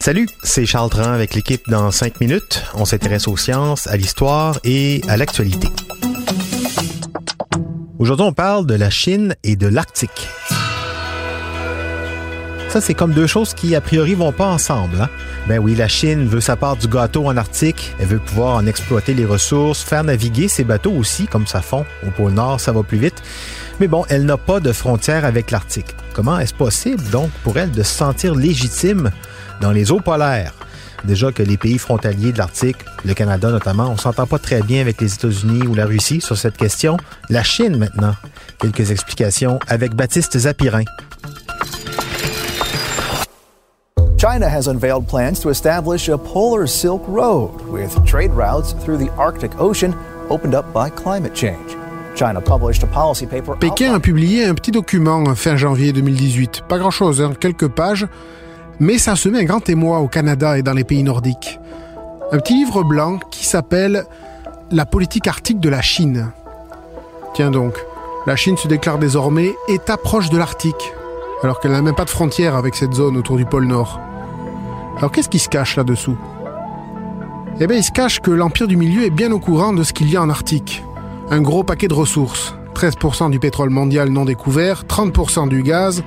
Salut, c'est Charles Tran avec l'équipe dans 5 minutes. On s'intéresse aux sciences, à l'histoire et à l'actualité. Aujourd'hui, on parle de la Chine et de l'Arctique. Ça, c'est comme deux choses qui, a priori, vont pas ensemble. Hein? Ben oui, la Chine veut sa part du gâteau en Arctique. Elle veut pouvoir en exploiter les ressources, faire naviguer ses bateaux aussi, comme ça fond. Au pôle Nord, ça va plus vite. Mais bon, elle n'a pas de frontière avec l'Arctique. Comment est-ce possible, donc, pour elle de se sentir légitime dans les eaux polaires? Déjà que les pays frontaliers de l'Arctique, le Canada notamment, on s'entend pas très bien avec les États-Unis ou la Russie sur cette question. La Chine maintenant. Quelques explications avec Baptiste Zapirin. China has unveiled plans to establish a polar Silk Road with trade routes through the Arctic Ocean opened up by climate change. China published a policy paper Pékin a publié un petit document fin janvier 2018. Pas grand-chose, hein, quelques pages, mais ça a semé un grand émoi au Canada et dans les pays nordiques. Un petit livre blanc qui s'appelle La politique arctique de la Chine. Tiens donc, la Chine se déclare désormais État proche de l'Arctique, alors qu'elle n'a même pas de frontière avec cette zone autour du pôle Nord. Alors qu'est-ce qui se cache là-dessous? Eh bien, il se cache que l'Empire du Milieu est bien au courant de ce qu'il y a en Arctique. Un gros paquet de ressources. 13% du pétrole mondial non découvert, 30% du gaz,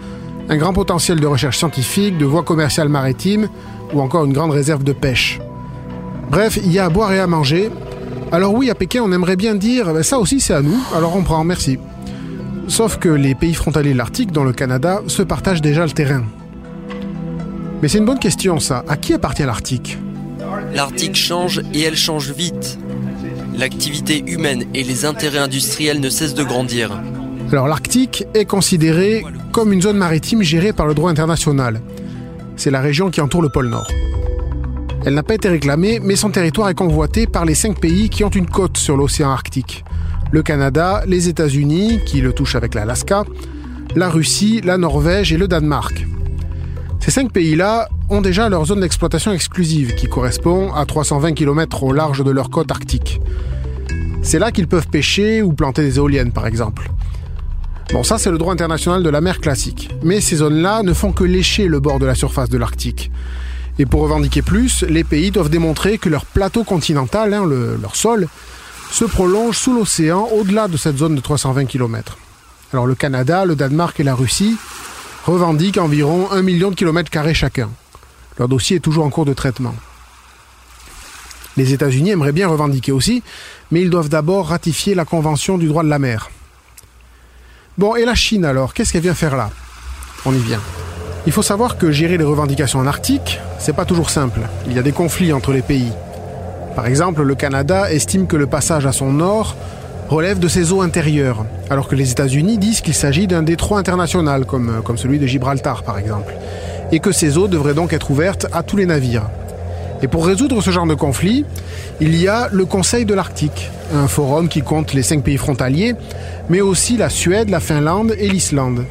un grand potentiel de recherche scientifique, de voies commerciales maritimes, ou encore une grande réserve de pêche. Bref, il y a à boire et à manger. Alors oui, à Pékin, on aimerait bien dire, ben, ça aussi c'est à nous, alors on prend, merci. Sauf que les pays frontaliers de l'Arctique, dont le Canada, se partagent déjà le terrain. Mais c'est une bonne question, ça. À qui appartient l'Arctique? L'Arctique change et elle change vite. L'activité humaine et les intérêts industriels ne cessent de grandir. Alors l'Arctique est considéré comme une zone maritime gérée par le droit international. C'est la région qui entoure le pôle Nord. Elle n'a pas été réclamée, mais son territoire est convoité par les cinq pays qui ont une côte sur l'océan Arctique. Le Canada, les États-Unis, qui le touchent avec l'Alaska, la Russie, la Norvège et le Danemark. Ces cinq pays-là ont déjà leur zone d'exploitation exclusive, qui correspond à 320 km au large de leur côte arctique. C'est là qu'ils peuvent pêcher ou planter des éoliennes, par exemple. Bon, ça c'est le droit international de la mer classique. Mais ces zones-là ne font que lécher le bord de la surface de l'Arctique. Et pour revendiquer plus, les pays doivent démontrer que leur plateau continental, hein, leur sol, se prolonge sous l'océan au-delà de cette zone de 320 km. Alors le Canada, le Danemark et la Russie revendiquent environ 1 million de kilomètres carrés chacun. Leur dossier est toujours en cours de traitement. Les États-Unis aimeraient bien revendiquer aussi, mais ils doivent d'abord ratifier la Convention du droit de la mer. Bon, et la Chine alors, qu'est-ce qu'elle vient faire là? On y vient. Il faut savoir que gérer les revendications en Arctique, c'est pas toujours simple. Il y a des conflits entre les pays. Par exemple, le Canada estime que le passage à son nord relève de ses eaux intérieures, alors que les États-Unis disent qu'il s'agit d'un détroit international, comme, comme celui de Gibraltar par exemple, et que ces eaux devraient donc être ouvertes à tous les navires. Et pour résoudre ce genre de conflit, il y a le Conseil de l'Arctique, un forum qui compte les cinq pays frontaliers, mais aussi la Suède, la Finlande et l'Islande.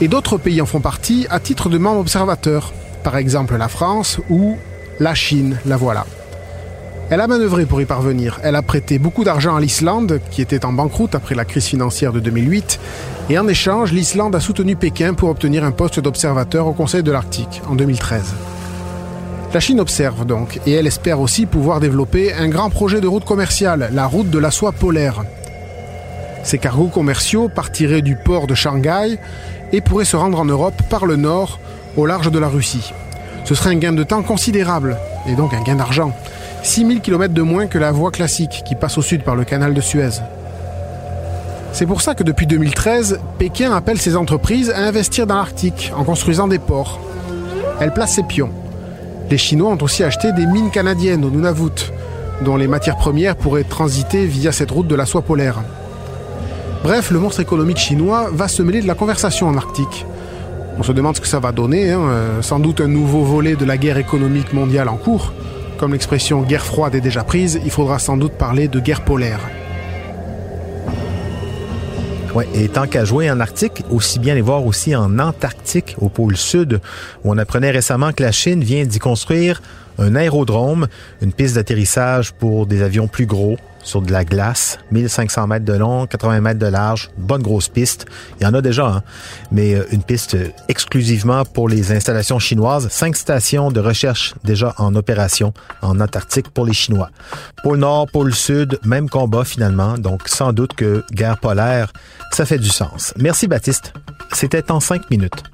Et d'autres pays en font partie à titre de membres observateurs, par exemple la France ou la Chine, la voilà. Elle a manœuvré pour y parvenir. Elle a prêté beaucoup d'argent à l'Islande, qui était en banqueroute après la crise financière de 2008, et en échange, l'Islande a soutenu Pékin pour obtenir un poste d'observateur au Conseil de l'Arctique en 2013. La Chine observe donc, et elle espère aussi pouvoir développer un grand projet de route commerciale, la route de la soie polaire. Ces cargos commerciaux partiraient du port de Shanghai et pourraient se rendre en Europe par le nord, au large de la Russie. Ce serait un gain de temps considérable, et donc un gain d'argent. 6000 km de moins que la voie classique qui passe au sud par le canal de Suez. C'est pour ça que depuis 2013, Pékin appelle ses entreprises à investir dans l'Arctique en construisant des ports. Elle place ses pions. Les Chinois ont aussi acheté des mines canadiennes au Nunavut, dont les matières premières pourraient transiter via cette route de la soie polaire. Bref, le monstre économique chinois va se mêler de la conversation en Arctique. On se demande ce que ça va donner, hein, euh, sans doute un nouveau volet de la guerre économique mondiale en cours. Comme l'expression guerre froide est déjà prise, il faudra sans doute parler de guerre polaire. Ouais, et tant qu'à jouer en Arctique, aussi bien les voir aussi en Antarctique, au pôle sud, où on apprenait récemment que la Chine vient d'y construire un aérodrome, une piste d'atterrissage pour des avions plus gros, sur de la glace, 1500 mètres de long, 80 mètres de large, bonne grosse piste. Il y en a déjà, hein? mais euh, une piste exclusivement pour les installations chinoises. Cinq stations de recherche déjà en opération en Antarctique pour les Chinois. Pôle Nord, pôle Sud, même combat finalement. Donc sans doute que guerre polaire, ça fait du sens. Merci Baptiste. C'était en cinq minutes.